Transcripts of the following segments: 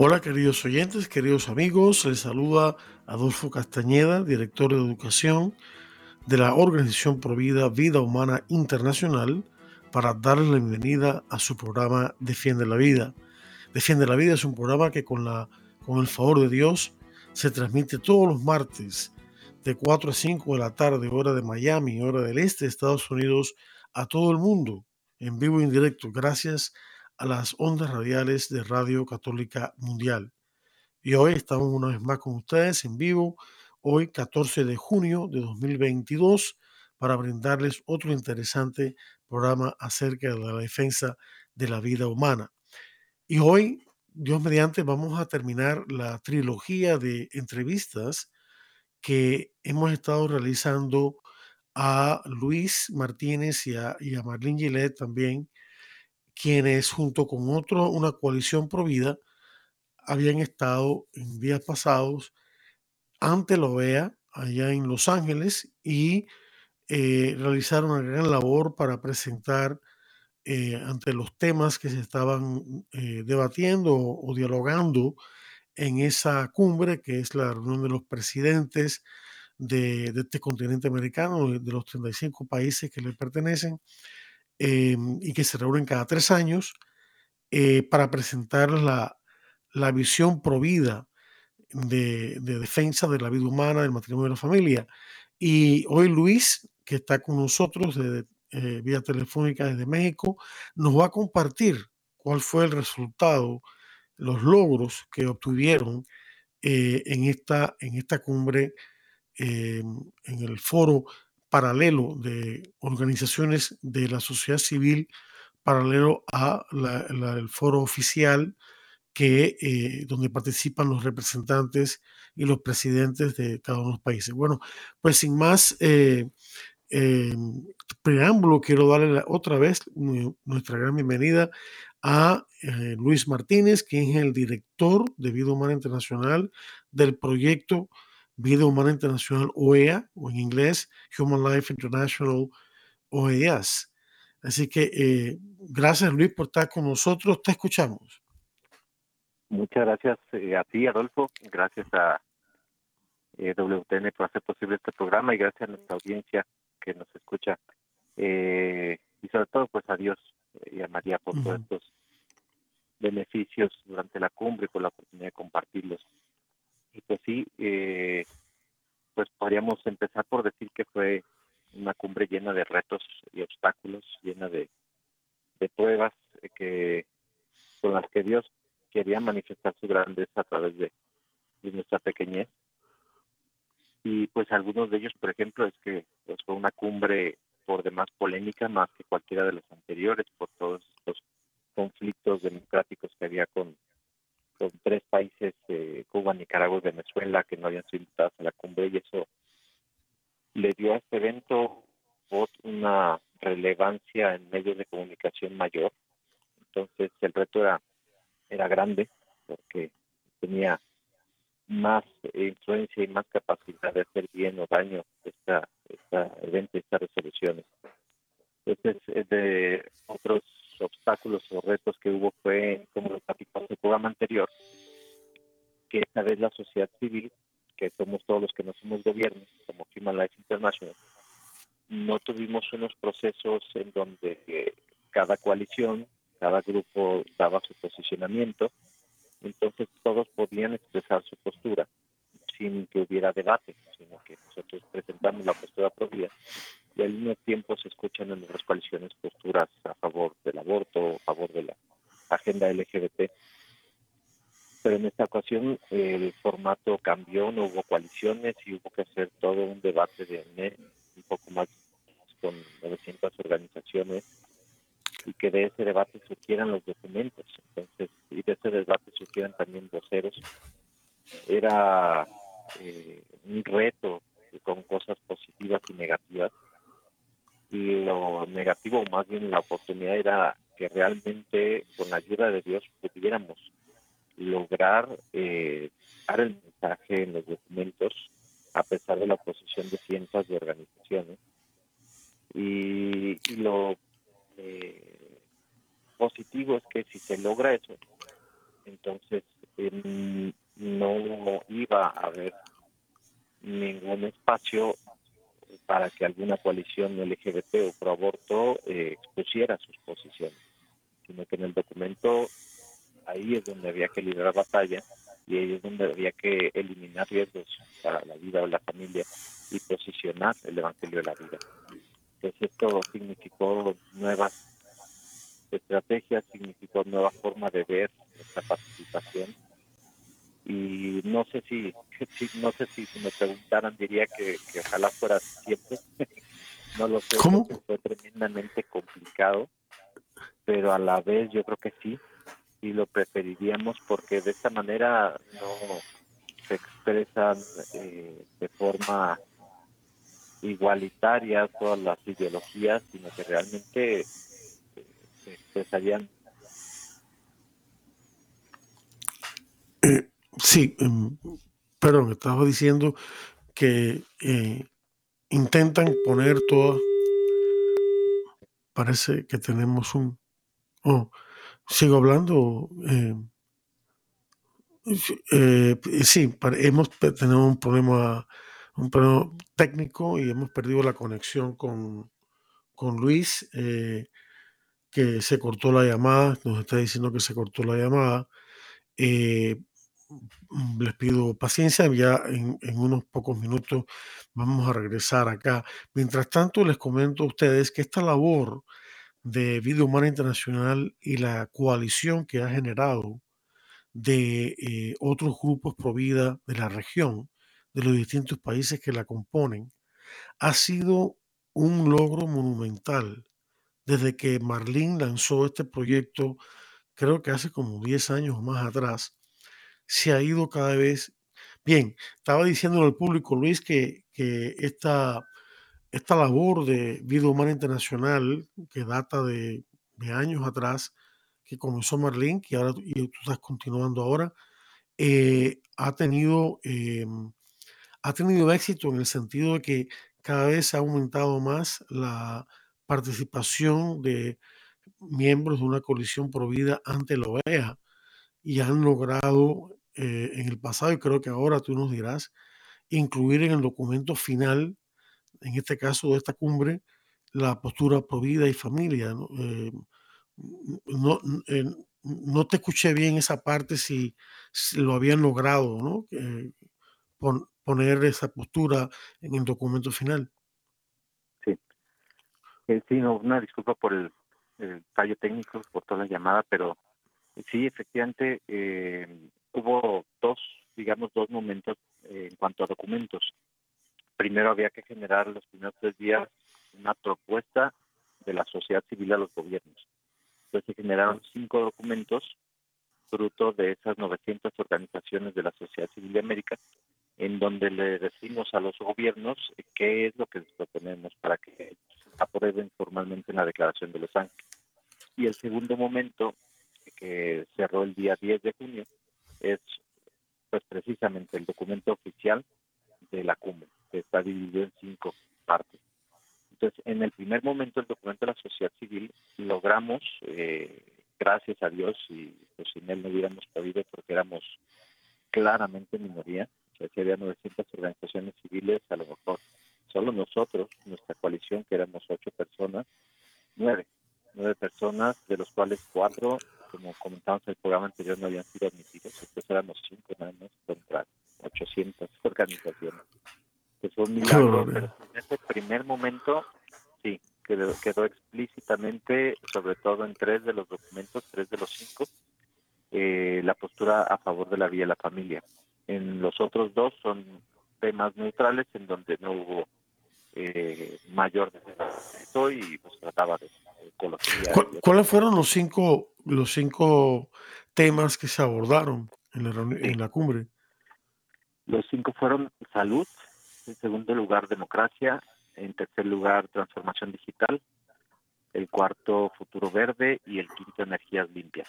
Hola queridos oyentes, queridos amigos, les saluda Adolfo Castañeda, director de educación de la Organización Provida Vida Humana Internacional, para darles la bienvenida a su programa Defiende la Vida. Defiende la Vida es un programa que con, la, con el favor de Dios se transmite todos los martes de 4 a 5 de la tarde, hora de Miami, hora del este de Estados Unidos, a todo el mundo, en vivo e indirecto, gracias a las ondas radiales de Radio Católica Mundial. Y hoy estamos una vez más con ustedes en vivo, hoy 14 de junio de 2022, para brindarles otro interesante programa acerca de la defensa de la vida humana. Y hoy, Dios mediante, vamos a terminar la trilogía de entrevistas que hemos estado realizando a Luis Martínez y a, y a Marlene Gillette también, quienes junto con otro, una coalición provida, habían estado en días pasados ante la OEA allá en Los Ángeles y eh, realizaron una gran labor para presentar eh, ante los temas que se estaban eh, debatiendo o, dialogando en esa cumbre, que es la reunión de los presidentes de, este continente americano, de los 35 países que le pertenecen, em, y que se reúnen cada tres años eh, para presentar la, la visión provida de, de defensa de la vida humana, del matrimonio y la familia. Y hoy Luis, que está con nosotros de, eh, vía telefónica desde México, nos va a compartir cuál fue el resultado, los logros que obtuvieron eh, en, esta, en esta cumbre, eh, en el foro paralelo de organizaciones de la sociedad civil, paralelo a el foro oficial que, donde participan los representantes y los presidentes de cada uno de los países. Bueno, pues sin más eh, preámbulo, quiero darle otra vez nuestra gran bienvenida a eh, Luis Martínez, quien es el director de Vida Humana Internacional del proyecto Vida Humana Internacional OEA, o en inglés Human Life International OEAS. Así que eh, gracias Luis por estar con nosotros, te escuchamos. Muchas gracias a ti, Adolfo, gracias a WTN por hacer posible este programa y gracias a nuestra audiencia que nos escucha eh, y sobre todo pues a Dios y a María por todos estos beneficios durante la cumbre y por la oportunidad de compartirlos. Y pues sí, eh, pues podríamos empezar por decir que fue una cumbre llena de retos y obstáculos, llena de, pruebas que con las que Dios quería manifestar su grandeza a través de, nuestra pequeñez. Y pues algunos de ellos, por ejemplo, es que pues, fue una cumbre por demás polémica más que cualquiera de los anteriores por todos estos conflictos democráticos que había con tres países, eh, Cuba, Nicaragua y Venezuela, que no habían sido invitados a la cumbre y eso le dio a este evento una relevancia en medios de comunicación mayor. Entonces el reto era, era grande porque tenía más influencia y más capacidad de hacer bien o daño la sociedad civil, que somos todos los que no somos gobiernos, como Human Life International, no tuvimos unos procesos en donde cada coalición, cada grupo daba su posicionamiento entonces todos podían expresar su postura sin que hubiera debate, sino que nosotros presentamos la postura propia y al mismo tiempo se escuchan en nuestras coaliciones posturas a favor del aborto, a favor de la agenda LGBT. Pero en esta ocasión el formato cambió, no hubo coaliciones y hubo que hacer todo un debate de un poco más con 900 organizaciones y que de ese debate surgieran los documentos. Entonces, y de ese debate surgieran también voceros. Era eh, un reto con cosas y negativas. Y lo negativo, más bien la oportunidad, era que realmente con la ayuda de Dios pudiéramos lograr eh, dar el mensaje en los documentos a pesar de la oposición de cientos de organizaciones. Y, lo eh, positivo es que si se logra eso, entonces em, no iba a haber ningún espacio que alguna coalición LGBT o pro aborto eh, expusiera sus posiciones, sino que en el documento ahí es donde había que librar batalla y ahí es donde había que eliminar riesgos para la vida o la familia y posicionar el Evangelio de la vida. Entonces esto significó nuevas estrategias, significó nueva forma de ver nuestra participación y no sé si, si no sé si, si me preguntaran diría que, que ojalá fuera 100% ¿Cómo? Fue tremendamente complicado, pero a la vez yo creo que sí, y lo preferiríamos porque de esta manera no se expresan eh, de forma igualitaria todas las ideologías, sino que realmente eh, se expresarían. Eh, sí, em, perdón, estaba diciendo que intentan poner todas Parece que tenemos un. Oh, Sigo hablando. Eh, eh, sí, hemos, tenemos un problema, un problema técnico y hemos perdido la conexión con, con Luis, eh, que se cortó la llamada, nos está diciendo que se cortó la llamada. Les pido paciencia, ya en, en, unos pocos minutos vamos a regresar acá. Mientras tanto, les comento a ustedes que esta labor de Vida Humana Internacional y la coalición que ha generado de eh, otros grupos pro vida de la región, de los distintos países que la componen, ha sido un logro monumental desde que Marlene lanzó este proyecto, creo que hace como 10 años más atrás, se ha ido cada vez bien. Estaba diciendo al público, Luis, que, que esta esta labor de vida humana internacional que data de, años atrás, que comenzó Marlene, que ahora y tú estás continuando ahora, eh, ha, tenido, eh, ha tenido éxito en el sentido de que cada vez ha aumentado más la participación de miembros de una coalición por vida ante la OEA y han logrado eh, en el pasado, y creo que ahora tú nos dirás, incluir en el documento final en este caso de esta cumbre, la postura pro vida y familia. ¿no? Eh, eh, no, te escuché bien esa parte si, lo habían logrado, ¿no? poner esa postura en el documento final. Sí. Sí, no, una disculpa por el, fallo técnico, por toda la llamada, pero sí, efectivamente, hubo dos, digamos, dos momentos en cuanto a documentos primero había que generar los primeros tres días una propuesta de la sociedad civil a los gobiernos. Entonces se generaron cinco documentos fruto de esas 900 organizaciones de la sociedad civil de América, en donde le decimos a los gobiernos qué es lo que les proponemos para que aprueben formalmente en la Declaración de Los Ángeles. Y el segundo momento, que cerró el día 10 de junio, es pues precisamente el documento oficial de la cumbre que está dividido en cinco partes. Entonces, en el primer momento, el documento de la sociedad civil logramos, eh, gracias a Dios, y pues sin él no hubiéramos podido porque éramos claramente minoría, o sea, si había 900 organizaciones civiles, a lo mejor solo nosotros, nuestra coalición, que éramos ocho personas, nueve, nueve personas, de los cuales cuatro, como comentamos en el programa anterior, no habían sido admitidos, entonces éramos cinco nada más contra 800 organizaciones que fue un milagro, pero en ese primer momento sí, quedó, quedó explícitamente, sobre todo en tres de los documentos, tres de los cinco, eh, la postura a favor de la vida de la familia. En los otros dos son temas neutrales en donde no hubo eh, mayor de edad y pues trataba de ecología. ¿Cuáles fueron los cinco, los cinco temas que se abordaron en la, en la cumbre? Los cinco fueron salud, en segundo lugar democracia, en tercer lugar transformación digital, el cuarto futuro verde y el quinto energías limpias.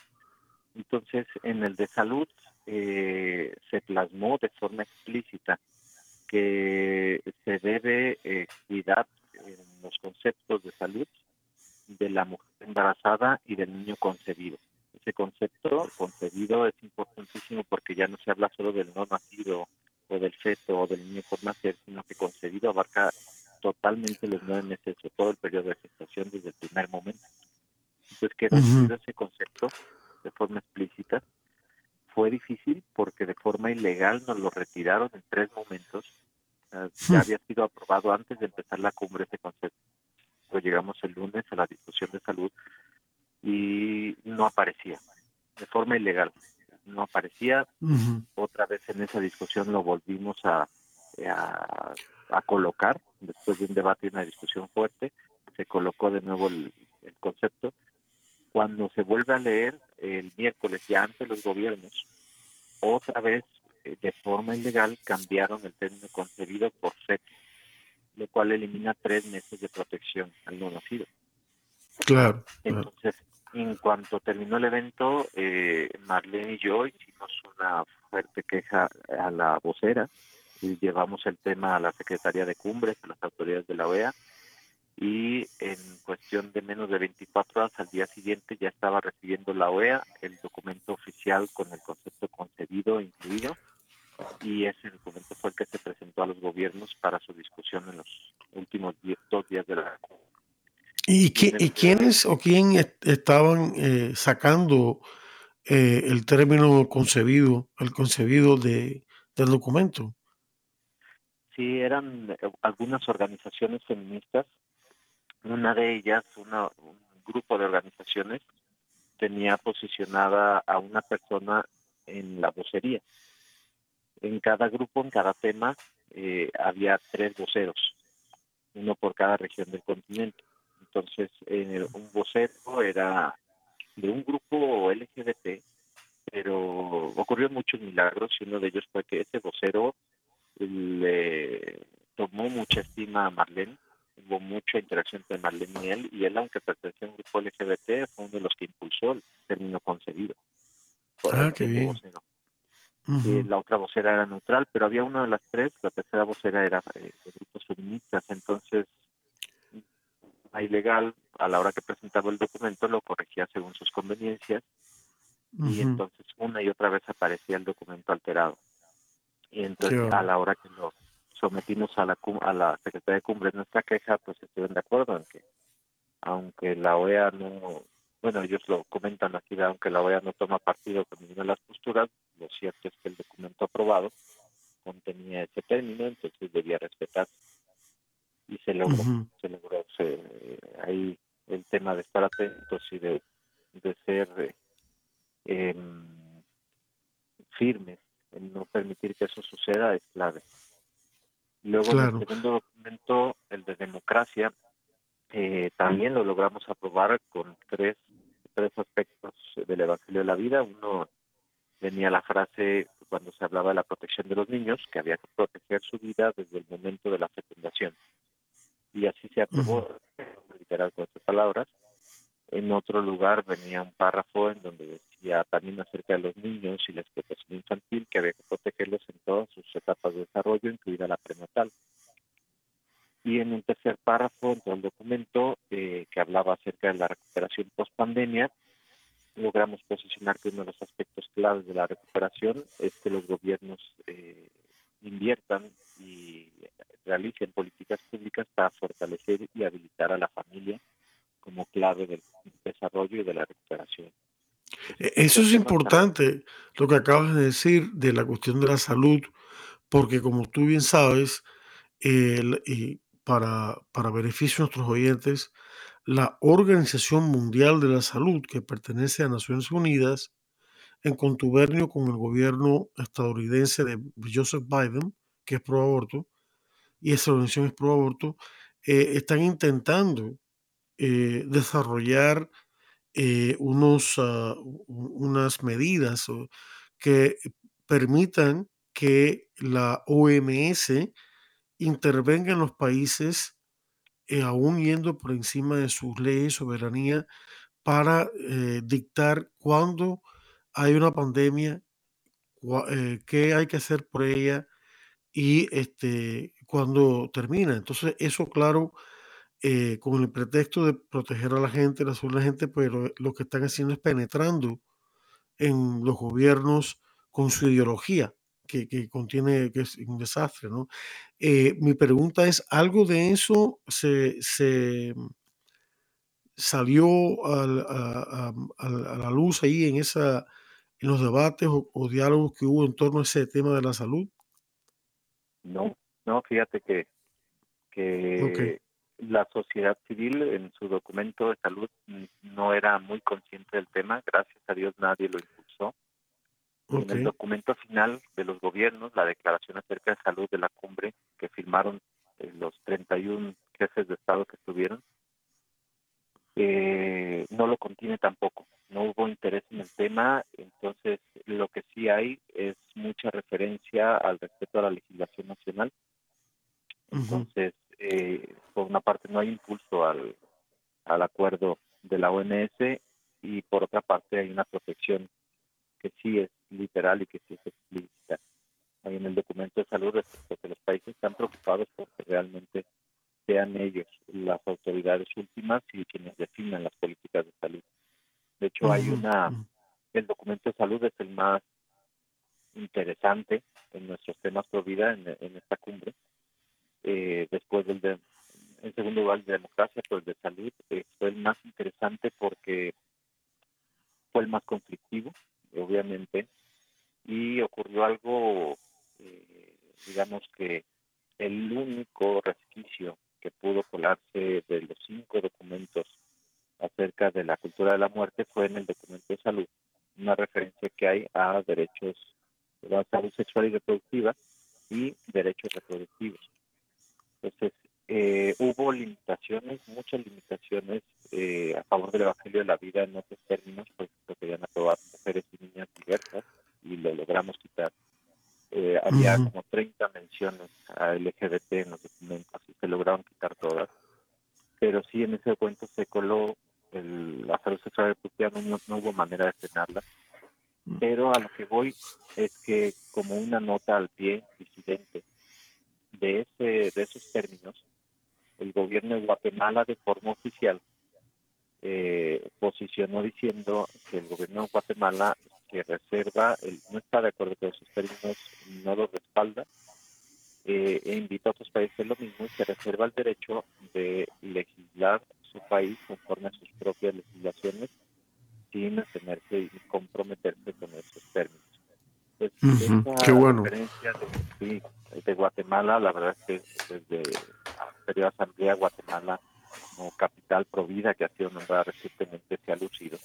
Entonces, en el de salud eh, se plasmó de forma explícita que se debe eh, cuidar en los conceptos de salud de la mujer embarazada y del niño concebido. Ese concepto concebido es importantísimo porque ya no se habla solo del no nacido o del feto o del niño por nacer, sino que concebido abarca totalmente los nueve meses o todo el periodo de gestación desde el primer momento. Entonces, que uh ese concepto de forma explícita fue difícil porque de forma ilegal nos lo retiraron en tres momentos. ya hmm. había sido aprobado antes de empezar la cumbre ese concepto. Pues llegamos el lunes a la discusión de salud y no aparecía de forma ilegal. No aparecía. Otra vez en esa discusión lo volvimos a, a, colocar después de un debate y una discusión fuerte. Se colocó de nuevo el concepto cuando se vuelve a leer el miércoles ya ante los gobiernos, otra vez eh, de forma ilegal cambiaron el término concebido por feto, lo cual elimina tres meses de protección al no nacido. Claro. Entonces, en cuanto terminó el evento, eh, Marlene y yo hicimos una fuerte queja a la vocera y llevamos el tema a la Secretaría de Cumbres, a las autoridades de la OEA, y en cuestión de menos de 24 horas al día siguiente ya estaba recibiendo la OEA el documento oficial con el concepto concebido incluido y ese documento fue el que se presentó a los gobiernos para su discusión en los últimos dos días de la ¿Y, ¿y quiénes o quién estaban eh, sacando eh, el término concebido, el concebido de, del documento? Sí, eran eh, algunas organizaciones feministas una de ellas, un grupo de organizaciones, tenía posicionada a una persona en la vocería. En cada grupo, en cada tema, eh, había tres voceros, uno por cada región del continente. Entonces, un vocero era de un grupo LGBT, pero ocurrió muchos milagros y uno de ellos fue que ese vocero le tomó mucha estima a Marlene hubo mucha interacción entre Marlene y él, y él, aunque pertenecía a un grupo LGBT, fue uno de los que impulsó el término concebido. Ah, qué bien. la otra vocera era neutral, pero había una de las tres, la tercera vocera era eh, de grupos feministas, entonces a ilegal, a la hora que presentaba el documento, lo corregía según sus conveniencias, y entonces una y otra vez aparecía el documento alterado. Y entonces a la hora que lo sometimos a la, a la Secretaría de Cumbre nuestra queja, pues estuvieron de acuerdo en que, aunque la OEA no, bueno, ellos lo comentan aquí, aunque la OEA no toma partido con ninguna de las posturas, lo cierto es que el documento aprobado contenía ese término, entonces debía respetar. Y se logró, se logró ahí el tema de estar atentos y de, de ser eh, firmes en no permitir que eso suceda es clave. Luego el segundo documento, el de democracia, eh, también lo logramos aprobar con tres, tres aspectos del Evangelio de la Vida. Uno venía la frase cuando se hablaba de la protección de los niños, que había que proteger su vida desde el momento de la fecundación. Y así se aprobó, literal con estas palabras. En otro lugar venía un párrafo en donde decía también acerca de los niños y la explotación infantil, que había que protegerlos en todas sus etapas de desarrollo, incluida la prenatal. Y en un tercer párrafo, en todo el documento, eh, que hablaba acerca de la recuperación post-pandemia, logramos posicionar que uno de los aspectos claves de la recuperación es que los gobiernos eh, inviertan y realicen políticas públicas para fortalecer y habilitar a la familia como clave del desarrollo y de la recuperación. E, eso es importante, lo que acabas de decir de la cuestión de la salud, porque como tú bien sabes, y para, para beneficio de nuestros oyentes, la Organización Mundial de la Salud, que pertenece a Naciones Unidas, en contubernio con el gobierno estadounidense de Joseph Biden, que es pro aborto, y esa organización es pro aborto, eh, están intentando eh, desarrollar eh, unos, ah, unas medidas que permitan que la OMS intervenga en los países, aún yendo por encima de sus leyes, soberanía, para dictar cuándo hay una pandemia, qué hay que hacer por ella y este, cuándo termina. Entonces, eso, claro, eh, con el pretexto de proteger a la gente, la salud de la gente, pero lo que están haciendo es penetrando en los gobiernos con su ideología, que, contiene, que es un desastre, ¿no? Eh, mi pregunta es, ¿algo de eso se, salió a, la luz ahí en, esa, en los debates o, diálogos que hubo en torno a ese tema de la salud? No, no, fíjate que, que la sociedad civil en su documento de salud no era muy consciente del tema, gracias a Dios nadie lo impulsó. En el documento final de los gobiernos, la declaración acerca de salud de la cumbre que firmaron eh, los 31 jefes de Estado que estuvieron, eh, no lo contiene tampoco. No hubo interés en el tema, entonces lo que sí hay es mucha referencia al respeto a la legislación nacional. Entonces, eh, por una parte no hay impulso al, al acuerdo de la OMS y por otra parte hay una protección que sí es literal y que sí es explícita. Ahí en el documento de salud respecto que los países están preocupados porque realmente sean ellos las autoridades últimas y quienes definan las políticas de salud. De hecho, hay una, el documento de salud es el más interesante en nuestros temas pro vida en esta cumbre, eh, después del de, en segundo lugar de democracia, pues de salud, eh, fue el más interesante porque fue el más conflictivo, obviamente, y ocurrió algo, eh, digamos que el único resquicio que pudo colarse de los cinco documentos acerca de la cultura de la muerte fue en el documento de salud, una referencia que hay a derechos de la salud sexual y reproductiva y derechos reproductivos. Entonces, eh, hubo limitaciones, muchas limitaciones eh, a favor del Evangelio de la Vida en otros términos, por ejemplo, querían aprobar mujeres y niñas diversas y lo logramos quitar. Eh, había como 30 menciones a LGBT en los documentos y se lograron quitar todas, pero sí en ese documento se coló el, la salud sexual reproductiva, no, no hubo manera de frenarla, mm. pero a lo que voy es que como una nota al pie de, esos términos, el gobierno de Guatemala de forma oficial eh, posicionó diciendo que el gobierno de Guatemala que reserva, el, no está de acuerdo con esos términos, no lo respalda, eh, e invita a otros países lo mismo y se reserva el derecho de legislar su país conforme a sus propias legislaciones sin atenerse y comprometerse con esos términos. Pues, Qué bueno. Guatemala, la verdad es que desde la anterior asamblea Guatemala como capital provida que ha sido nombrada recientemente se ha lucido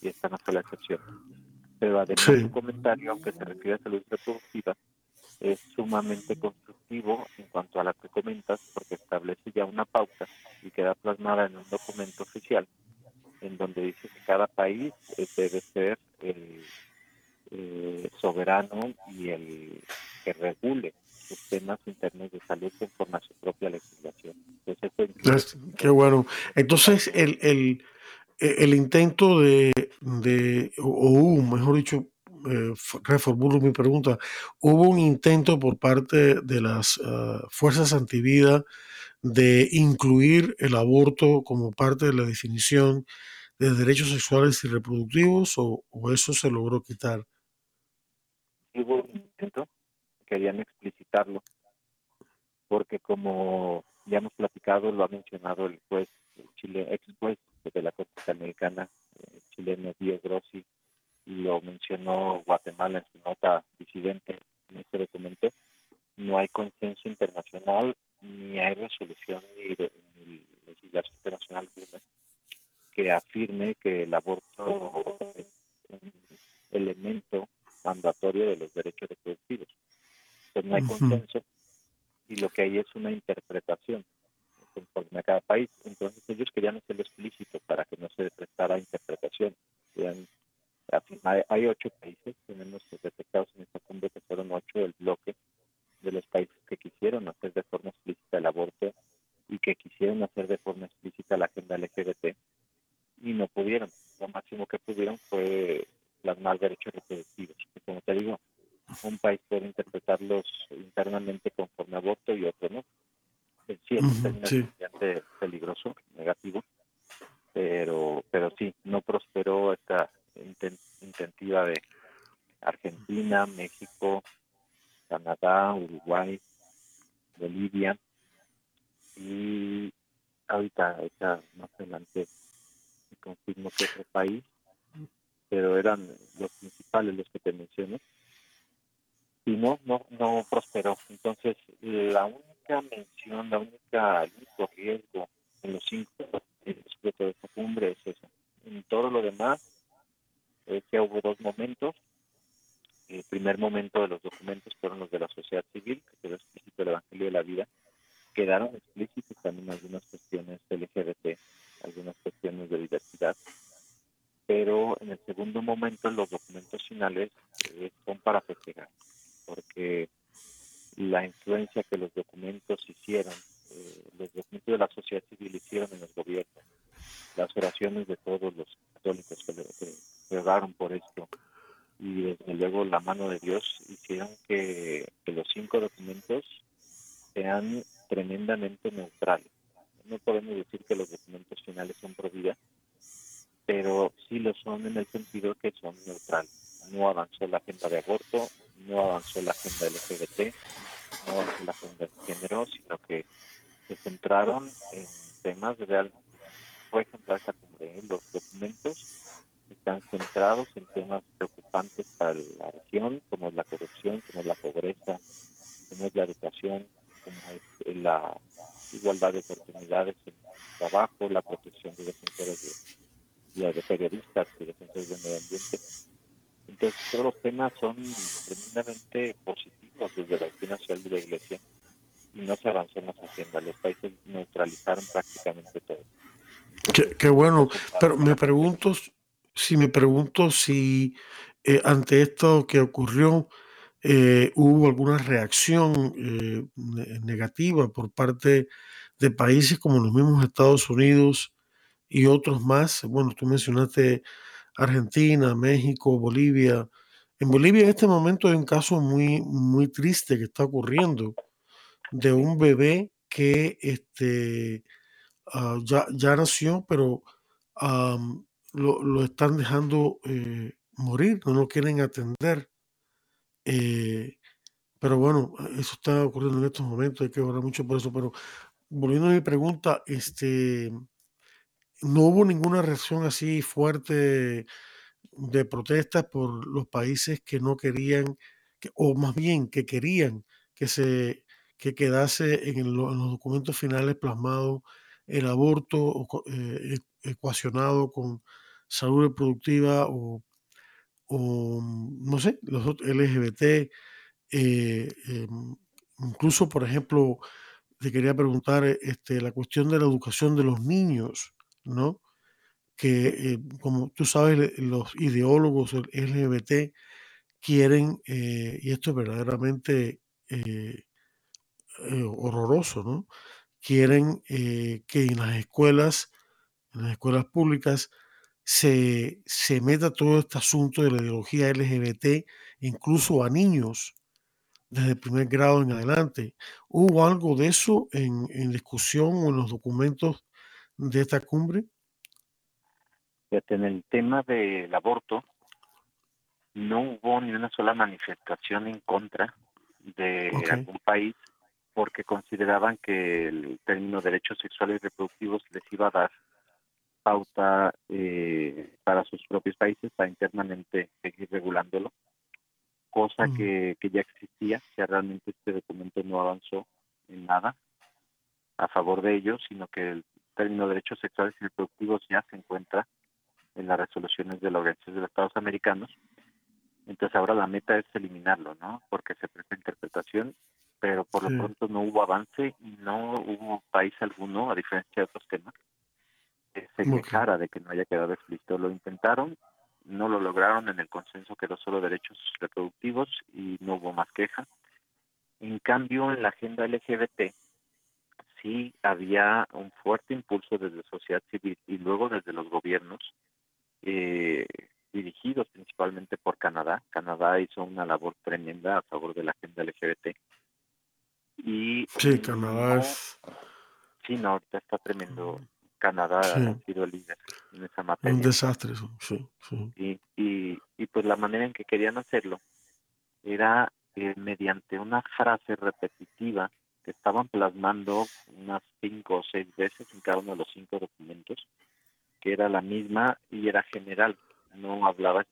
y esta no fue la excepción. Pero además sí. comentario, aunque se refiere a salud reproductiva, es sumamente constructivo en cuanto a la que comentas, porque establece ya una pauta y queda plasmada en un documento oficial, en donde dice que cada país eh, debe ser el eh, soberano y el que regule sus temas internos de salud conforme a su propia legislación. Qué bueno. Entonces, el, el, el intento de, de, o mejor dicho, eh, reformulo mi pregunta, hubo un intento por parte de las uh, fuerzas antivida de incluir el aborto como parte de la definición de derechos sexuales y reproductivos o, o eso se logró quitar? hubo un intento, querían explicitarlo, porque como ya hemos platicado, lo ha mencionado el juez, el Chile, ex juez de la Corte Americana, eh, chileno Dio Grossi, y lo mencionó Guatemala en su nota disidente en este documento, no hay consenso internacional, ni hay resolución ni, de, ni legislación internacional que afirme que el aborto es un elemento mandatorio de los derechos reproductivos. Entonces no hay consenso y lo que hay es una interpretación conforme cada país. Entonces ellos querían hacerlo explícito para que no se prestara interpretación. hay ocho países, tenemos detectados en esta cumbre que fueron ocho del bloque de los países que quisieron hacer de forma explícita el aborto y que quisieron hacer de forma explícita la agenda LGBT y no pudieron. Lo máximo que pudieron fue plasmar derechos reproductivos. Que como te digo, un país puede interpretarlos internamente conforme aborto y otro no. Sí, es un peligroso, negativo, pero pero sí, no prosperó esta intentiva de Argentina, México, Canadá, Uruguay, Bolivia y ahorita, más adelante confirmo que otro país, pero eran los principales los que te menciono y no, no, no prosperó. Entonces, la única mención, la única, único riesgo en los cinco de esta cumbre es eso. En todo lo demás, es que hubo dos momentos. El primer momento de los documentos fueron los de la sociedad civil, que quedó explícito el Evangelio de la Vida. Quedaron explícitos también algunas cuestiones LGBT, algunas cuestiones de diversidad pero en el segundo momento los documentos finales eh, son para festejar porque la influencia que los documentos hicieron, eh, los documentos de la sociedad civil hicieron en el gobierno, las oraciones de todos los católicos que, que, por esto, y desde luego la mano de Dios hicieron que, los cinco documentos sean tremendamente neutrales. No podemos decir que los documentos finales son pro vida, pero sí lo son en el sentido que son neutrales. No avanzó la agenda de aborto, no avanzó la agenda LGBT, no avanzó la agenda de género, sino que se centraron en temas realmente, por ejemplo, esta cumbre, los documentos están centrados en temas preocupantes para la región, como es la corrupción, como es la pobreza, como es la educación, como es la igualdad de oportunidades en el trabajo, la protección de defensores de, de periodistas y defensores del medio ambiente entonces, todos los temas son tremendamente positivos desde la opinión nacional de la Iglesia y no se avanzó en las haciendas. Los países neutralizaron prácticamente todo. Qué, bueno, pero me pregunto, si me pregunto si eh, ante esto que ocurrió eh, hubo alguna reacción eh, negativa por parte de países como los mismos Estados Unidos y otros más. Bueno, tú mencionaste Argentina, México, Bolivia. En Bolivia en este momento hay un caso muy, muy triste que está ocurriendo de un bebé que este, ah, ya, ya, nació, pero lo, están dejando eh, morir, no lo quieren atender. Eh, pero bueno, eso está ocurriendo en estos momentos, hay que orar mucho por eso. Pero volviendo a mi pregunta, este, no hubo ninguna reacción así fuerte de protestas por los países que no querían, o más bien que querían que se que quedase en, los documentos finales plasmado el aborto eh, e, ecuacionado con salud reproductiva o, no sé, los LGBT, eh, em, incluso por ejemplo, te quería preguntar este, la cuestión de la educación de los niños ¿no? Que, eh, como tú sabes, los ideólogos LGBT quieren, eh, y esto es verdaderamente eh, horroroso, ¿no? Quieren que en las escuelas, en las escuelas públicas, se, se meta todo este asunto de la ideología LGBT, incluso a niños, desde el primer grado en adelante. ¿Hubo algo de eso en, en discusión o en los documentos de esta cumbre? En el tema del aborto, no hubo ni una sola manifestación en contra de algún país porque consideraban que el término derechos sexuales y reproductivos les iba a dar pauta eh, para sus propios países para internamente seguir regulándolo, cosa mm. que, que ya existía, que realmente este documento no avanzó en nada a favor de ellos, sino que el término derechos sexuales y reproductivos ya se encuentra en las resoluciones de la Organización de los Estados Americanos. Entonces ahora la meta es eliminarlo, ¿no? Porque se presta interpretación pero por lo pronto no hubo avance y no hubo país alguno, a diferencia de otros temas, que se quejara de que no haya quedado explícito. Lo intentaron, no lo lograron, en el consenso quedó solo derechos reproductivos y no hubo más queja. En cambio, en la agenda LGBT sí había un fuerte impulso desde sociedad civil y luego desde los gobiernos, eh, dirigidos principalmente por Canadá. Canadá hizo una labor tremenda a favor de la agenda LGBT. Y sí, Canadá es... Sí, no, ahorita está tremendo. Canadá ha sido líder en esa materia. Un desastre, sí. sí. Y, y, pues la manera en que querían hacerlo era eh, mediante una frase repetitiva que estaban plasmando unas cinco o seis veces en cada uno de los cinco documentos, que era la misma y era general. No hablaba,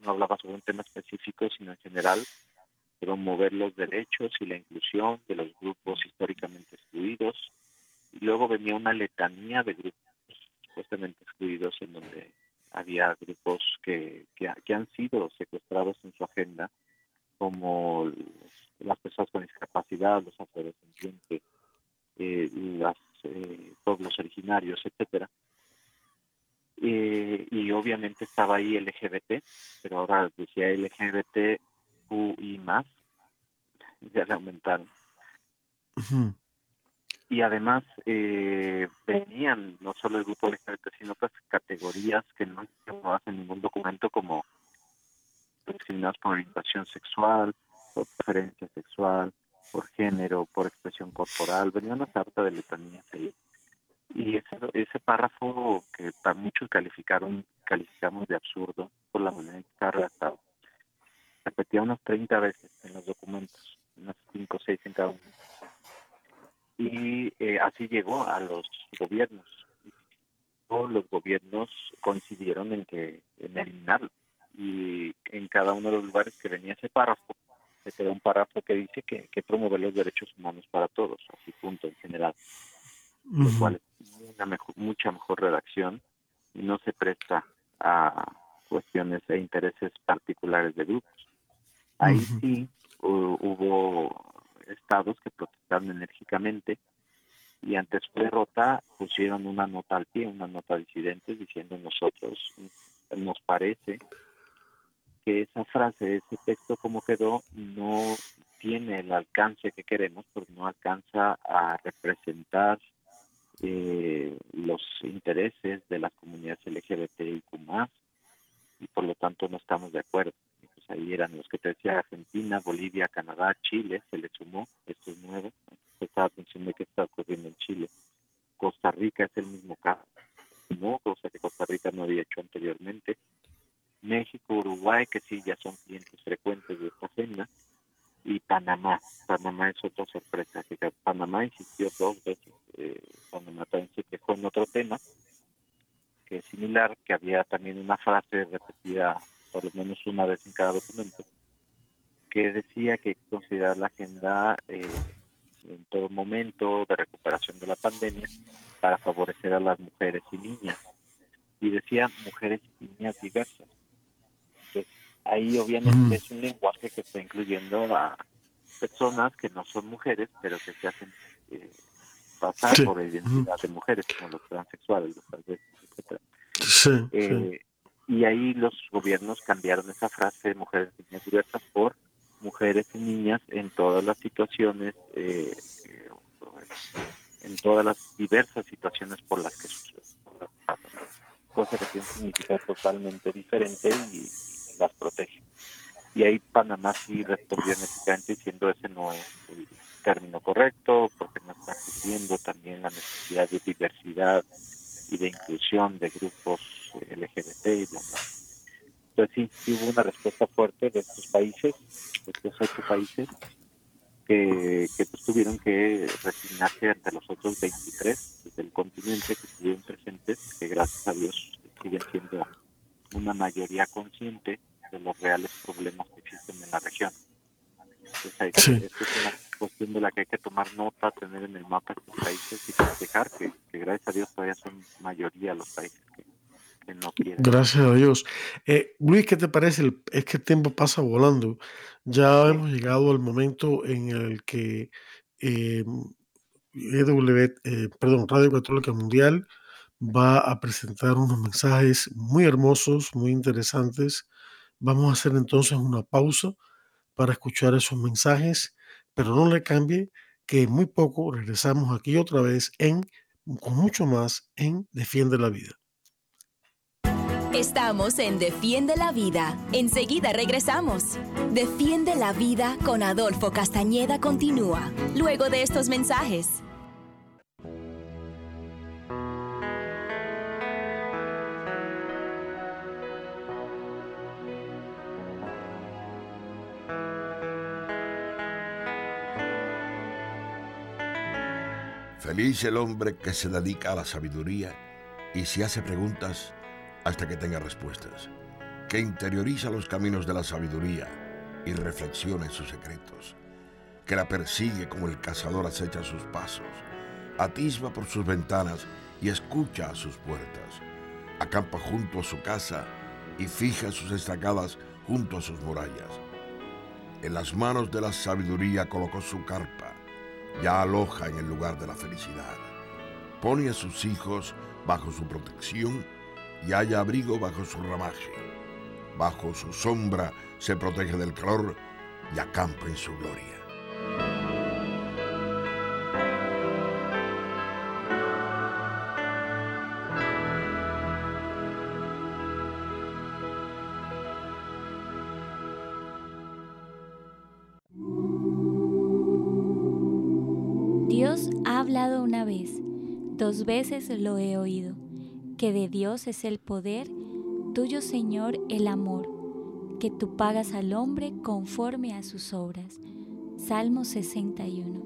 no hablaba sobre un tema específico, sino en general promover los derechos y la inclusión de los grupos históricamente excluidos. Y luego venía una letanía de grupos supuestamente excluidos en donde había grupos que, que, que han sido secuestrados en su agenda, como las personas con discapacidad, los afrodescendientes, eh, los eh, pueblos originarios, etcétera. Eh, y obviamente estaba ahí LGBT, pero ahora decía LGBT y más, ya se aumentaron. Y además eh, venían no solo el grupo LGBT, sino otras categorías que no hacen ningún documento como discriminados por orientación sexual, por preferencia sexual, por género, por expresión corporal, venía una carta de letanías ahí. Y ese, ese párrafo que para muchos calificaron, calificamos de absurdo por la manera en que está redactado, repetía unas 30 veces en los documentos, unas 5 o 6 en cada uno. Y eh, así llegó a los gobiernos. Todos los gobiernos coincidieron en que en eliminarlo. Y en cada uno de los lugares que venía ese párrafo, se queda un párrafo que dice que, que promover los derechos humanos para todos, así punto en general, lo cual es una mucha mejor redacción y no se presta a cuestiones e intereses particulares de grupos. Ahí sí hubo estados que protestaron enérgicamente y ante su derrota pusieron una nota al pie, una nota disidente diciendo nosotros nos parece que esa frase, ese texto como quedó, no tiene el alcance que queremos, porque no alcanza a representar eh, los intereses de las comunidades LGBTIQ y por lo tanto no estamos de acuerdo. Pues ahí eran los que te decía Argentina, Bolivia, Canadá, Chile, se le sumó, esto es nuevo, prestaba atención de qué está ocurriendo en Chile. Costa Rica es el mismo caso, no, cosa que Costa Rica no había hecho anteriormente. México, Uruguay, que sí ya son clientes frecuentes de esta agenda, y Panamá. Panamá es otra sorpresa. Panamá insistió dos veces. Eh, Panamá también se quejó en otro tema, que es similar, que había también una frase repetida por lo menos una vez en cada documento, que decía que considerar la agenda eh, en todo momento de recuperación de la pandemia para favorecer a las mujeres y niñas. Y decía mujeres y niñas diversas ahí obviamente es un lenguaje que está incluyendo a personas que no son mujeres, pero que se hacen eh, pasar por identidad de mujeres, como los transexuales, los etc. Eh, y ahí los gobiernos cambiaron esa frase de mujeres y niñas diversas por mujeres y niñas en todas las situaciones, eh, en todas las diversas situaciones por las que suceden. Cosa que tiene un significado totalmente diferente y las protege. Y ahí Panamá sí respondió enérgicamente diciendo ese no es el término correcto, porque no está cumpliendo también la necesidad de diversidad y de inclusión de grupos LGBT y demás. Entonces sí, hubo una respuesta fuerte de estos países, de estos ocho países, que, que pues, tuvieron que resignarse ante los otros 23 del continente que estuvieron presentes, que gracias a Dios siguen siendo una mayoría consciente de los reales problemas que existen en la región. Entonces, es una cuestión de la que hay que tomar en el mapa estos países y festejar que, que gracias a Dios todavía son mayoría los países que, que no quiere. Gracias a Dios. Eh, Luis, ¿qué te parece? es que el tiempo pasa volando. Ya hemos llegado al momento en el que eh, EW, eh, perdón, Radio Católica Mundial va a presentar unos mensajes muy hermosos, muy interesantes. Vamos a hacer entonces una pausa para escuchar esos mensajes, pero no le cambie que muy poco regresamos aquí otra vez en, con mucho más en Defiende la Vida. Estamos en Defiende la Vida. Enseguida regresamos. Defiende la Vida con Adolfo Castañeda continúa, luego de estos mensajes. Feliz el hombre que se dedica a la sabiduría y se hace preguntas hasta que tenga respuestas, que interioriza los caminos de la sabiduría y reflexiona en sus secretos, que la persigue como el cazador acecha sus pasos, atisba por sus ventanas y escucha a sus puertas, acampa junto a su casa y fija sus estacadas junto a sus murallas. En las manos de la sabiduría colocó su carpa ya aloja en el lugar de la felicidad. Pone a sus hijos bajo su protección y haya abrigo bajo su ramaje. Bajo su sombra se protege del calor y acampa en su gloria. Veces lo he oído, que de Dios es el poder, tuyo Señor el amor, que tú pagas al hombre conforme a sus obras. Salmo 61.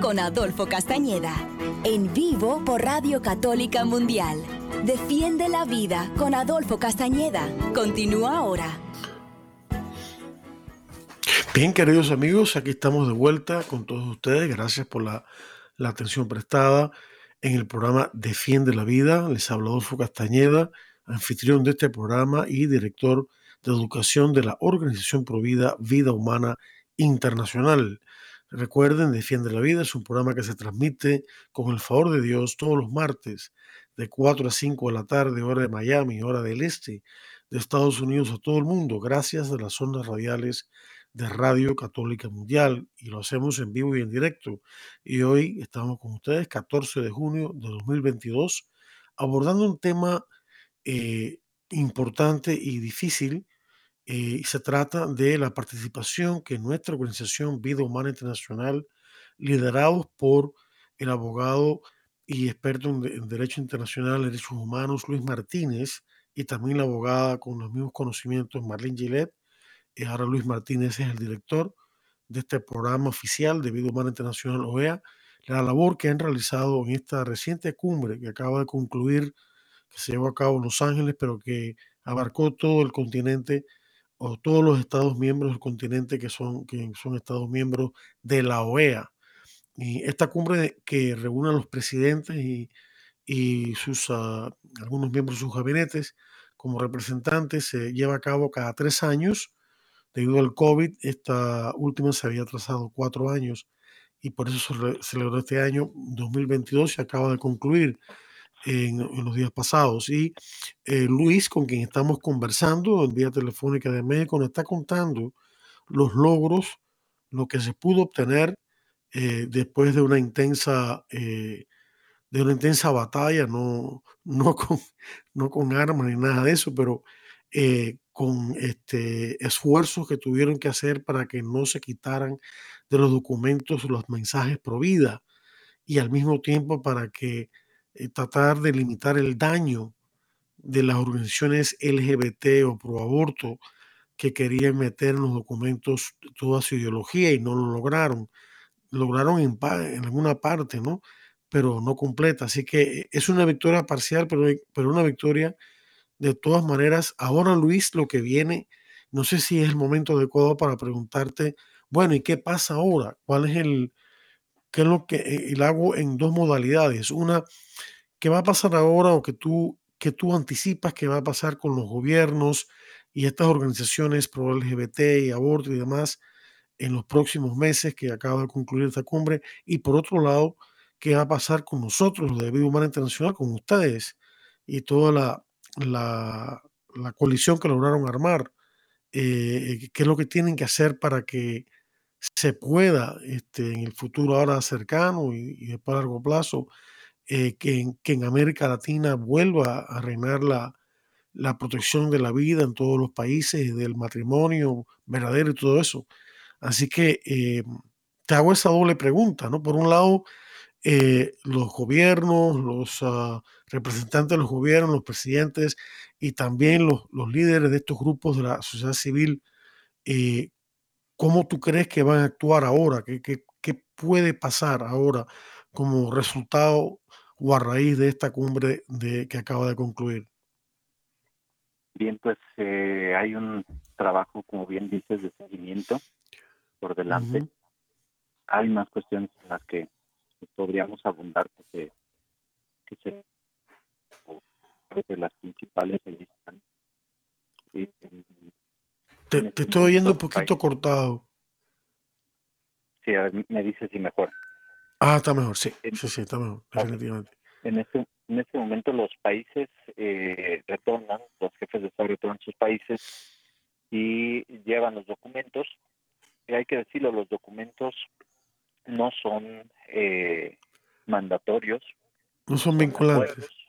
Con Adolfo Castañeda. En vivo por Radio Católica Mundial. Defiende la vida con Adolfo Castañeda. Continúa ahora. Bien, queridos amigos, aquí estamos de vuelta con todos ustedes. Gracias por la, la atención prestada en el programa Defiende la Vida. Les habla Adolfo Castañeda, anfitrión de este programa y director de educación de la Organización Provida Vida Humana Internacional. Recuerden, Defiende la Vida es un programa que se transmite con el favor de Dios todos los martes de 4 a 5 de la tarde, hora de Miami, hora del este de Estados Unidos a todo el mundo, gracias a las ondas radiales de Radio Católica Mundial y lo hacemos en vivo y en directo. Y hoy estamos con ustedes, 14 de junio de 2022, abordando un tema eh, importante y difícil eh, se trata de la participación que nuestra organización Vida Humana Internacional, liderados por el abogado y experto en, Derecho Internacional y Derechos Humanos, Luis Martínez, y también la abogada con los mismos conocimientos, Marlene Gillette. y ahora Luis Martínez es el director de este programa oficial de Vida Humana Internacional OEA. La labor que han realizado en esta reciente cumbre que acaba de concluir, que se llevó a cabo en Los Ángeles, pero que abarcó todo el continente o todos los Estados miembros del continente que son, que son Estados miembros de la OEA. y esta cumbre que reúne a los presidentes y, y sus, uh, algunos miembros de sus gabinetes como representantes se lleva a cabo cada tres años. Debido al COVID, esta última se había trazado cuatro años y por eso se celebró este año 2022 y acaba de concluir en, los días pasados. Y eh, Luis, con quien estamos conversando en vía telefónica de México, nos está contando los logros, lo que se pudo obtener eh, después de una intensa eh, de una intensa batalla, no, no, con, no con armas ni nada de eso, pero con este, esfuerzos que tuvieron que hacer para que no se quitaran de los documentos los mensajes pro vida y al mismo tiempo para que eh, tratar de limitar el daño de las organizaciones LGBT o pro aborto que querían meter en los documentos toda su ideología y no lo lograron. Lograron en, en alguna parte, ¿no? pero no completa. Así que es una victoria parcial, pero, pero una victoria de todas maneras. Ahora, Luis, lo que viene, no sé si es el momento adecuado para preguntarte, bueno, ¿y qué pasa ahora? ¿Cuál es el, qué es lo que eh, hago en dos modalidades? Una, ¿qué va a pasar ahora o que tú, que tú anticipas que va a pasar con los gobiernos y estas organizaciones pro LGBT y aborto y demás en los próximos meses que acaba de concluir esta cumbre? Y por otro lado, qué va a pasar con nosotros, de Vida Humana Internacional, con ustedes y toda la, la, la coalición que lograron armar. Eh, qué es lo que tienen que hacer para que se pueda este, en el futuro ahora cercano y, después a largo plazo, eh, que, en, que, en, América Latina vuelva a reinar la, la, protección de la vida en todos los países, del matrimonio verdadero y todo eso. Así que eh, te hago esa doble pregunta, ¿no? Por un lado, eh, los gobiernos, los uh, representantes de los gobiernos, los presidentes y también los, los, líderes de estos grupos de la sociedad civil, eh, ¿cómo tú crees que van a actuar ahora? ¿Qué, qué, qué puede pasar ahora como resultado o a raíz de esta cumbre de, que acaba de concluir? Bien, pues eh, hay un trabajo, como bien dices, de seguimiento por delante. Uh -huh. Hay más cuestiones en las que podríamos abundar que se, que se de las principales están. Y, te, te estoy oyendo un poquito países. cortado. Sí, a ver, me dices si mejor. Ah, está mejor, sí, sí, sí, está mejor, definitivamente. En este, en este momento los países eh, retornan, los jefes de Estado retornan sus países y llevan los documentos. Y hay que decirlo, los documentos no son eh, mandatorios. No son vinculantes. Acuerdos,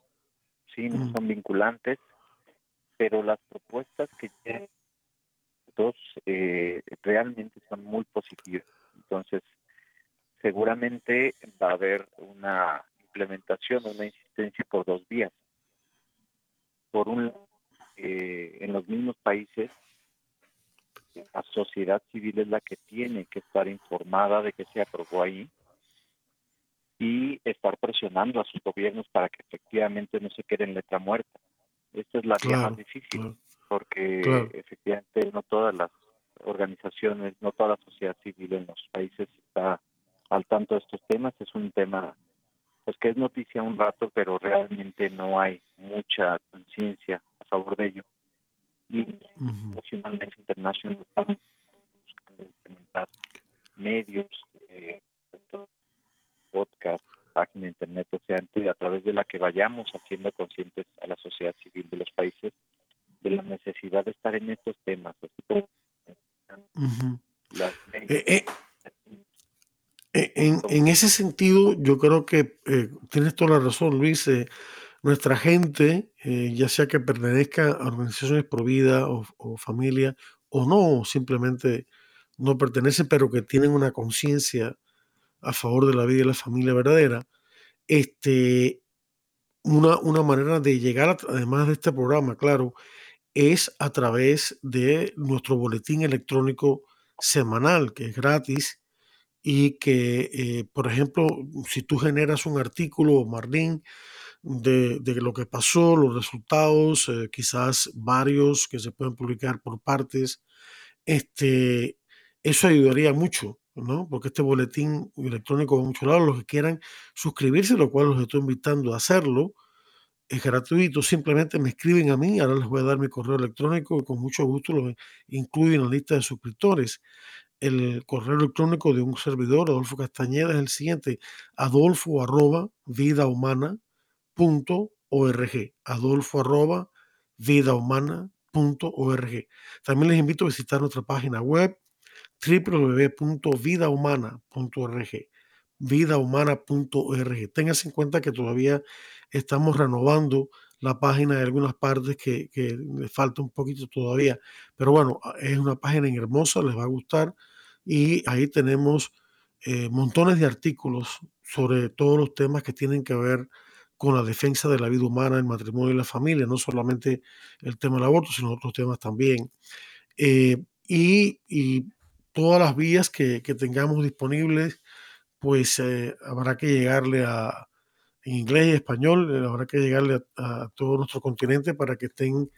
sí, no mm. son vinculantes, pero las propuestas que tienen dos eh, realmente son muy positivas. Entonces, seguramente va a haber una implementación, una insistencia por dos vías. Por un eh, en los mismos países la sociedad civil es la que tiene que estar informada de que se aprobó ahí y estar presionando a sus gobiernos para que efectivamente no se quede en letra muerta. Esta es la claro, vía más difícil, claro, porque claro. efectivamente no todas las organizaciones, no toda la sociedad civil en los países está al tanto de estos temas. Es un tema pues que es noticia un rato, pero realmente no hay mucha conciencia a favor de ello y uh -huh. nacionalmente internacional estamos buscando implementar medios, eh, podcast, página de internet, o sea, a través de la que vayamos haciendo conscientes a la sociedad civil de los países de la necesidad de estar en estos temas. Así como, uh -huh. las eh, eh, en, en, ese sentido, yo creo que eh, tienes toda la razón, Luis. Eh, nuestra gente, eh, ya sea que pertenezca a organizaciones pro vida o, familia o no, simplemente no pertenece, pero que tienen una conciencia a favor de la vida y la familia verdadera, este, una, una manera de llegar, además de este programa, claro, es a través de nuestro boletín electrónico semanal, que es gratis y que, eh, por ejemplo, si tú generas un artículo, Marlene, de, de, lo que pasó, los resultados, eh, quizás varios que se pueden publicar por partes. Este, eso ayudaría mucho ¿no? Porque este boletín electrónico va a muchos lados. Los que quieran suscribirse, lo cual los estoy invitando a hacerlo, es gratuito. Simplemente me escriben a mí. Ahora les voy a dar mi correo electrónico y con mucho gusto lo incluyo en la lista de suscriptores. El correo electrónico de un servidor, Adolfo Castañeda, es el siguiente: adolfo arroba vidahumana.org. Adolfo arroba vidahumana.org. También les invito a visitar nuestra página web www.vidahumana.org vidahumana.org. Téngase en cuenta que todavía estamos renovando la página de algunas partes que, que le falta un poquito todavía. Pero bueno, es una página hermosa, les va a gustar. Y ahí tenemos eh, montones de artículos sobre todos los temas que tienen que ver con la defensa de la vida humana, el matrimonio y la familia, no solamente el tema del aborto, sino otros temas también. Eh, y, todas las vías que, tengamos disponibles, pues eh, habrá que llegarle a, en inglés y español, habrá que llegarle a, todo nuestro continente para que estén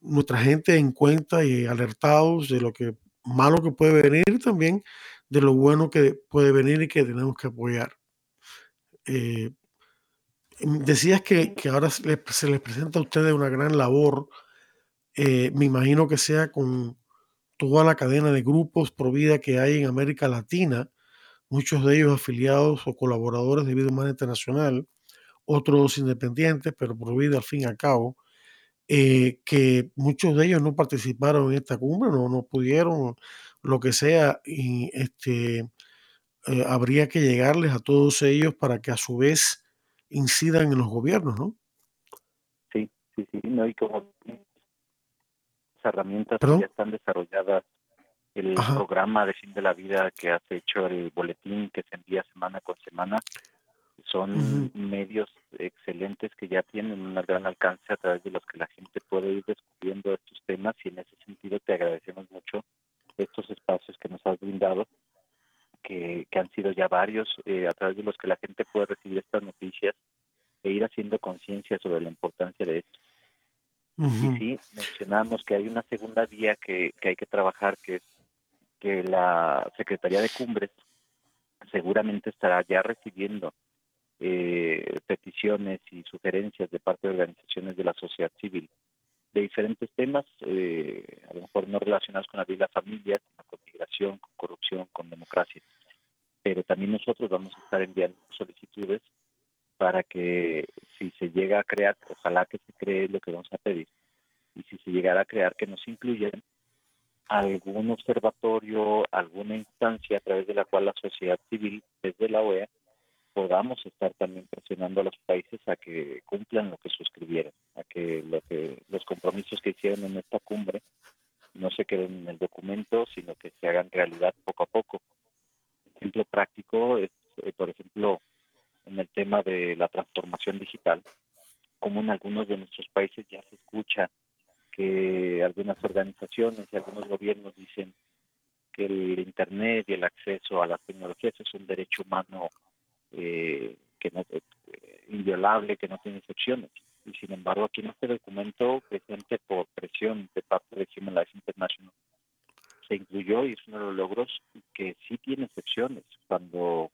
nuestra gente en cuenta y alertados de lo que malo que puede venir también, de lo bueno que puede venir y que tenemos que apoyar. Eh, decías que, ahora se les, presenta a ustedes una gran labor, me imagino que sea con toda la cadena de grupos pro vida que hay en América Latina, muchos de ellos afiliados o colaboradores de Vida Humana Internacional, otros independientes, pero pro vida al fin y al cabo, eh, que muchos de ellos no participaron en esta cumbre, no, no pudieron, lo que sea, y este, eh, habría que llegarles a todos ellos para que a su vez incidan en los gobiernos, ¿no? Sí, sí, sí, no, y como herramientas que ya están desarrolladas, el programa de fin de la vida que has hecho, el boletín que se envía semana con semana, son medios excelentes que ya tienen un gran alcance a través de los que la gente puede ir descubriendo estos temas y en ese sentido te agradecemos mucho estos espacios que nos has brindado, que, que han sido ya varios, eh, a través de los que la gente puede recibir estas noticias e ir haciendo conciencia sobre la importancia de esto. Y sí, mencionamos que hay una segunda vía que, hay que trabajar, que es que la Secretaría de Cumbres seguramente estará ya recibiendo eh, peticiones y sugerencias de parte de organizaciones de la sociedad civil de diferentes temas, eh, a lo mejor no relacionados con la vida de la familia, con migración, con corrupción, con democracia. Pero también nosotros vamos a estar enviando solicitudes para que si se llega a crear, ojalá que se cree lo que vamos a pedir, y si se llegara a crear que nos incluyan algún observatorio, alguna instancia a través de la cual la sociedad civil, desde la OEA, podamos estar también presionando a los países a que cumplan lo que suscribieron, a que, lo que los compromisos que hicieron en esta cumbre no se queden en el documento, sino que se hagan realidad poco a poco. Un ejemplo práctico es, eh, por ejemplo, en el tema de la transformación digital, como en algunos de nuestros países ya se escucha que algunas organizaciones y algunos gobiernos dicen que el Internet y el acceso a las tecnologías es un derecho humano eh, que no eh, inviolable, que no tiene excepciones. Y sin embargo, aquí en este documento, presente por presión de parte de Human Rights International, se incluyó y es uno de los logros que sí tiene excepciones cuando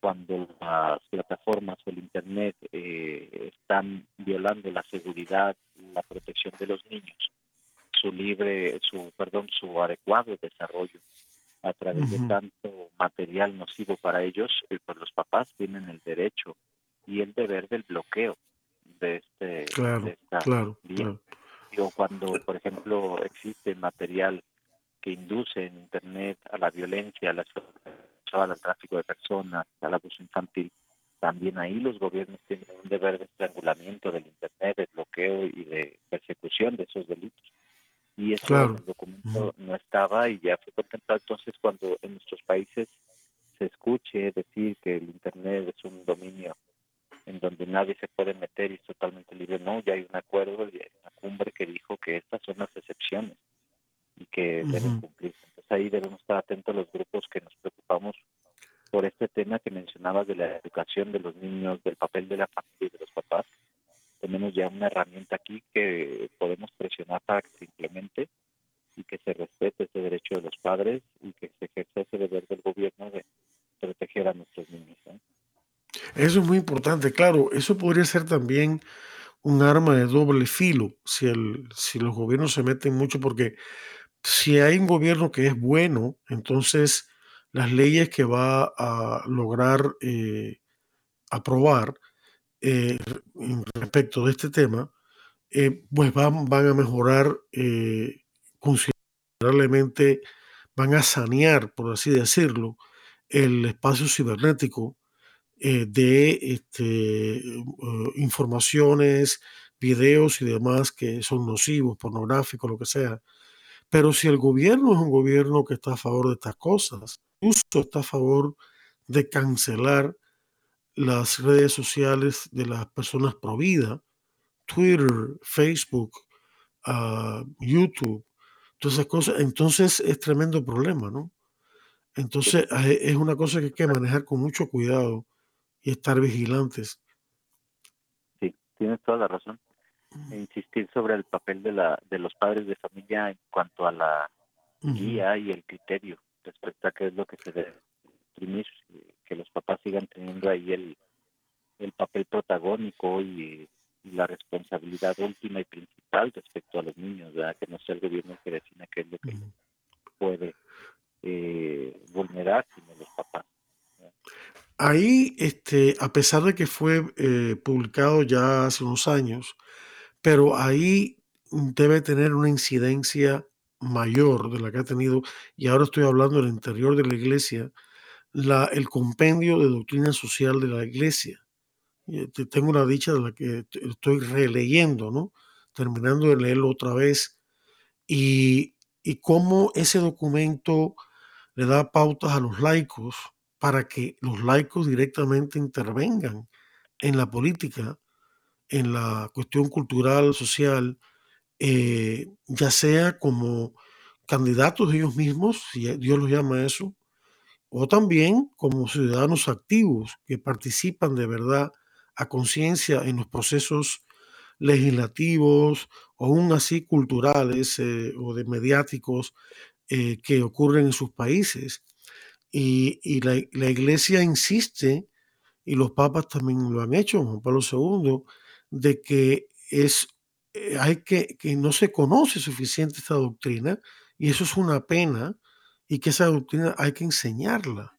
cuando las plataformas o el Internet eh, están violando la seguridad, la protección de los niños, su libre, su perdón, su adecuado desarrollo a través de tanto material nocivo para ellos, eh, pues los papás tienen el derecho y el deber del bloqueo de este claro, esta claro, O cuando, por ejemplo, existe material que induce en Internet a la violencia, a la al tráfico de personas, al abuso infantil, también ahí los gobiernos tienen un deber de estrangulamiento del Internet, de bloqueo y de persecución de esos delitos. Y eso en el documento no estaba y ya fue contemplado. Entonces, cuando en nuestros países se escuche decir que el Internet es un dominio en donde nadie se puede meter y es totalmente libre, no, ya hay un acuerdo hay una cumbre que dijo que estas son las excepciones y que deben cumplirse. Entonces ahí debemos estar atentos a los grupos que nos preocupamos por este tema que mencionabas de la educación de los niños, del papel de la familia y de los papás tenemos ya una herramienta aquí que podemos presionar para que se y que se respete ese derecho de los padres y que se ejerza ese deber del gobierno de proteger a nuestros niños. ¿eh? Eso es muy importante, claro, eso podría ser también un arma de doble filo si, el, si los gobiernos se meten mucho porque si hay un gobierno que es bueno, entonces las leyes que va a lograr eh, aprobar eh, respecto de este tema, eh, pues van, van, a mejorar considerablemente, van a sanear, por así decirlo, el espacio cibernético de este, informaciones, videos y demás que son nocivos, pornográficos, lo que sea. Pero si el gobierno es un gobierno que está a favor de estas cosas, incluso está a favor de cancelar las redes sociales de las personas pro vida, Twitter, Facebook, uh, YouTube, todas esas cosas, entonces es tremendo problema, ¿no? Entonces es una cosa que hay que manejar con mucho cuidado y estar vigilantes. Sí, tienes toda la razón. E insistir sobre el papel de, la, de los padres de familia en cuanto a la guía y el criterio respecto a qué es lo que se debe imprimir, que los papás sigan teniendo ahí el, el papel protagónico y, la responsabilidad última y principal respecto a los niños, ¿verdad? que no sea el gobierno que defina qué es lo que puede eh, vulnerar, sino los papás. Ahí, este, a pesar de que fue eh, publicado ya hace unos años, pero ahí debe tener una incidencia mayor de la que ha tenido, y ahora estoy hablando del interior de la iglesia, la, el compendio de doctrina social de la iglesia. Tengo una dicha de la que estoy releyendo, ¿no? Terminando de leerlo otra vez, y, y cómo ese documento le da pautas a los laicos para que los laicos directamente intervengan en la política en la cuestión cultural, social, eh, ya sea como candidatos ellos mismos, si Dios los llama a eso, o también como ciudadanos activos que participan de verdad a conciencia en los procesos legislativos o aún así culturales eh, o de mediáticos eh, que ocurren en sus países. Y, la, la, iglesia insiste, y los papas también lo han hecho, Juan Pablo II, de que es, eh, hay que, que no se conoce suficiente esta doctrina y eso es una pena y que esa doctrina hay que enseñarla.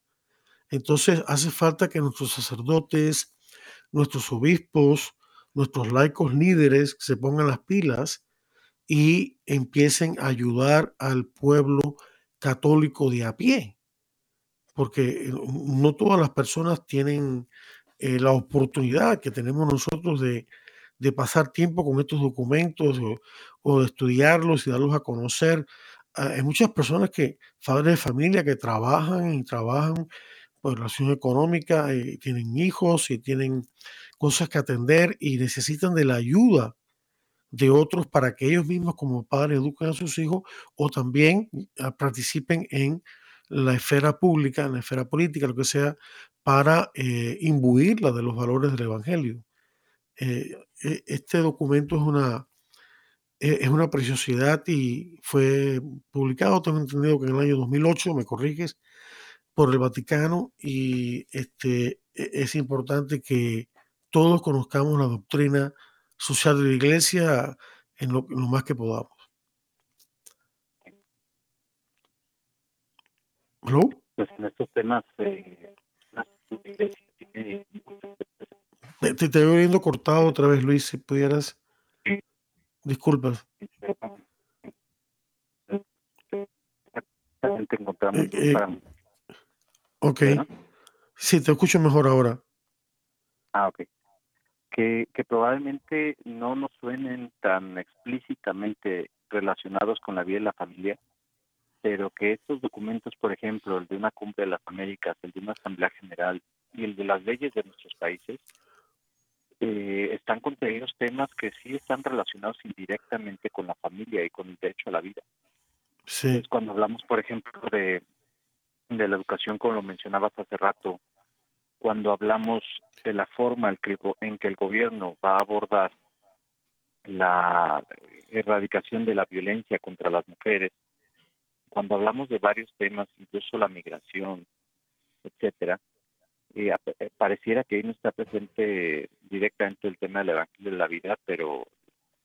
Entonces hace falta que nuestros sacerdotes, nuestros obispos, nuestros laicos líderes se pongan las pilas y empiecen a ayudar al pueblo católico de a pie, porque eh, no todas las personas tienen eh, la oportunidad que tenemos nosotros de, de pasar tiempo con estos documentos o, de estudiarlos y darlos a conocer. Ah, hay muchas personas que, padres de familia, que trabajan y trabajan por relación económica, y eh, tienen hijos y tienen cosas que atender y necesitan de la ayuda de otros para que ellos mismos como padres eduquen a sus hijos o también ah, participen en la esfera pública, en la esfera política, lo que sea, para eh, imbuirla de los valores del Evangelio. Eh, e, este documento es una, es una preciosidad y fue publicado, tengo entendido que en el año 2008, me corriges, por el Vaticano y este, e, es importante que todos conozcamos la doctrina social de la Iglesia en lo, más que podamos. ¿Aló? Pues en estos temas eh, te, te, estoy viendo cortado otra vez, Luis, si pudieras. Disculpas. Eh, eh, ok. Sí, te escucho mejor ahora. Ah, ok. Que, que probablemente no nos suenen tan explícitamente relacionados con la vida de la familia, pero que estos documentos, por ejemplo, el de una cumbre de las Américas, el de una asamblea general y el de las leyes de nuestros países, eh, están contenidos temas que sí están relacionados indirectamente con la familia y con el derecho a la vida. Sí. cuando hablamos, por ejemplo, de, de la educación, como lo mencionabas hace rato, cuando hablamos de la forma en que el gobierno va a abordar la erradicación de la violencia contra las mujeres, cuando hablamos de varios temas, incluso la migración, etcétera, eh, pareciera que ahí no está presente directamente el tema del Evangelio de la vida, pero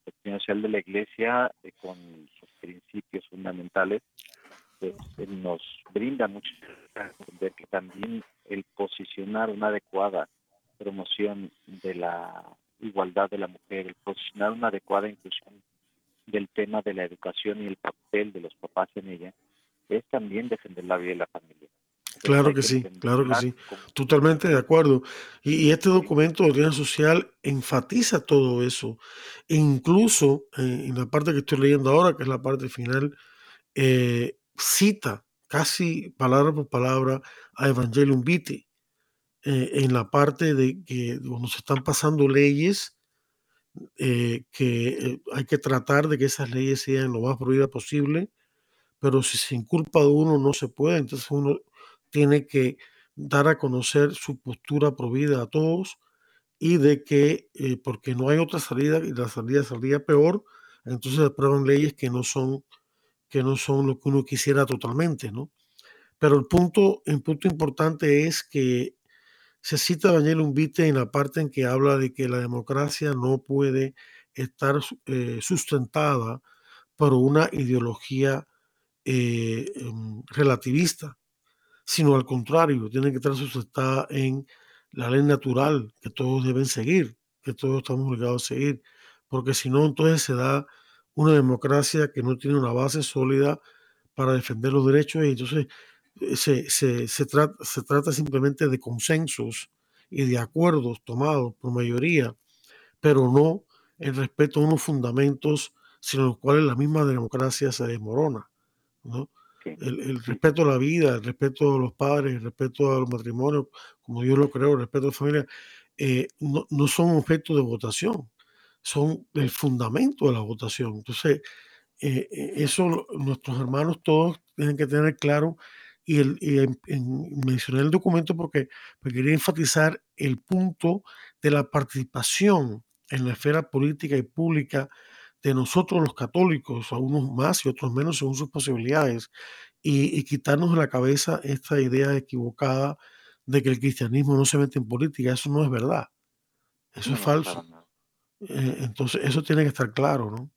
el doctrina social de la Iglesia, con sus principios fundamentales, pues, nos brinda mucho entender que también el posicionar una adecuada promoción de la igualdad de la mujer, el posicionar una adecuada inclusión del tema de la educación y el papel de los papás en ella, es también defender la vida de la familia. Claro que sí, claro que sí. Totalmente de acuerdo. Y, este documento de doctrina social enfatiza todo eso. E incluso eh, en la parte que estoy leyendo ahora, que es la parte final, eh, cita casi palabra por palabra a Evangelium Vitae eh, en la parte de que cuando se están pasando leyes eh, que hay que tratar de que esas leyes sean lo más prohibidas posible, pero si se inculpa de uno no se puede, entonces uno tiene que dar a conocer su postura prohibida a todos y de que porque no hay otra salida y la salida salía peor, entonces aprueban leyes que no son que no son lo que uno quisiera totalmente, ¿no? Pero el punto, el punto importante es que se cita Daniel Umbite en la parte en que habla de que la democracia no puede estar eh, sustentada por una ideología eh, em, relativista, sino al contrario, tiene que estar sustentada en la ley natural que todos deben seguir, que todos estamos obligados a seguir, porque si no, entonces se da una democracia que no tiene una base sólida para defender los derechos y entonces eh, se, se, se, trata, se trata simplemente de consensos y de acuerdos tomados por mayoría, pero no el respeto a unos fundamentos sin los cuales la misma democracia se desmorona. ¿no? El, respeto a la vida, el respeto a los padres, el respeto a los matrimonios, como yo lo creo, el respeto a la familia, eh, no, no, son objeto de votación son el fundamento de la votación. Entonces, eh, eh, eso nuestros hermanos todos tienen que tener claro y, el, mencioné el documento porque, quería enfatizar el punto de la participación en la esfera política y pública de nosotros los católicos, a unos más y otros menos según sus posibilidades, y, quitarnos de la cabeza esta idea equivocada de que el cristianismo no se mete en política. Eso no es verdad. Eso es falso. Eh, entonces, eso tiene que estar claro, ¿no?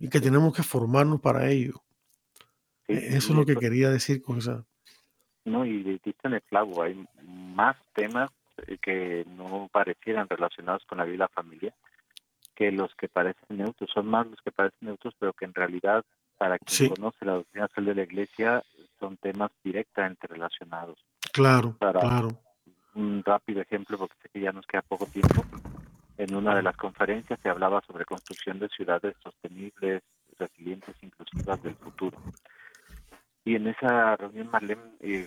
Y que tenemos que formarnos para ello. E, eso es lo que quería decir con esa. No, y diste en el clavo, hay más temas eh, que no parecieran relacionados con la vida y la familia que los que parecen neutros. Son más los que parecen neutros, pero que en realidad, para quien conoce la doctrina social de la Iglesia, son temas directamente relacionados. Claro, claro. Un rápido ejemplo, porque sé que ya nos queda poco tiempo en una de las conferencias se hablaba sobre construcción de ciudades sostenibles, resilientes, inclusivas del futuro. Y en esa reunión Marlene eh,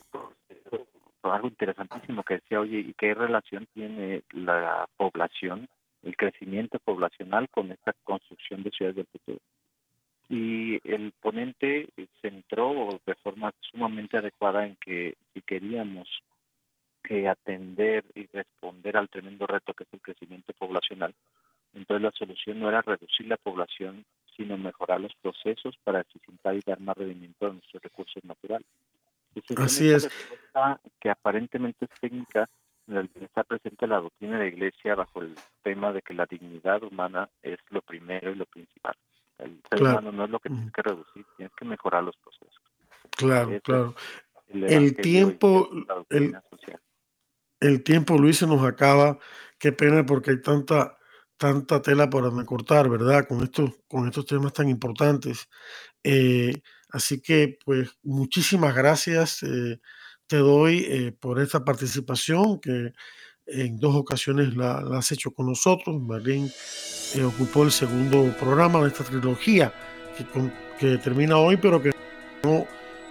algo interesantísimo que decía, oye, ¿y qué relación tiene la población, el crecimiento poblacional con esta construcción de ciudades del futuro? Y el ponente centró de forma sumamente adecuada en que si queríamos que atender y responder al tremendo reto que es el crecimiento poblacional. Entonces la solución no era reducir la población, sino mejorar los procesos para eficientar y dar más rendimiento a nuestros recursos naturales. Así es. Que aparentemente es técnica, está presente la doctrina de la Iglesia bajo el tema de que la dignidad humana es lo primero y lo principal. El ser humano no es lo que tienes que reducir, tienes que mejorar los procesos. Claro, claro. El, tiempo, el, el tiempo, Luis, se nos acaba. Qué pena porque hay tanta, tanta tela para cortar, ¿verdad? Con estos, con estos temas tan importantes. Eh, así que, pues, muchísimas gracias. Eh, te doy eh, por esta participación que en dos ocasiones la, has hecho con nosotros. Marlene ocupó el segundo programa de esta trilogía que, termina hoy, pero que,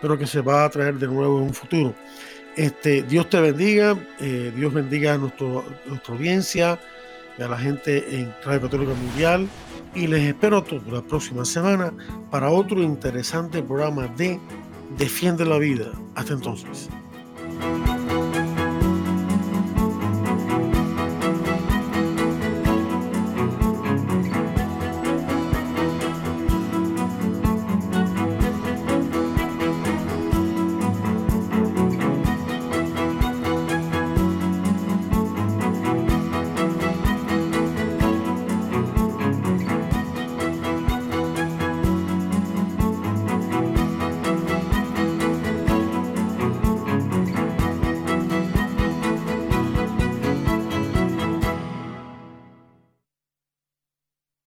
pero que se va a traer de nuevo en un futuro. Este, Dios te bendiga, eh, Dios bendiga a nuestro, nuestra audiencia, a la gente en Radio Católica Mundial y les espero a todos la próxima semana para otro interesante programa de defiende la vida. Hasta entonces.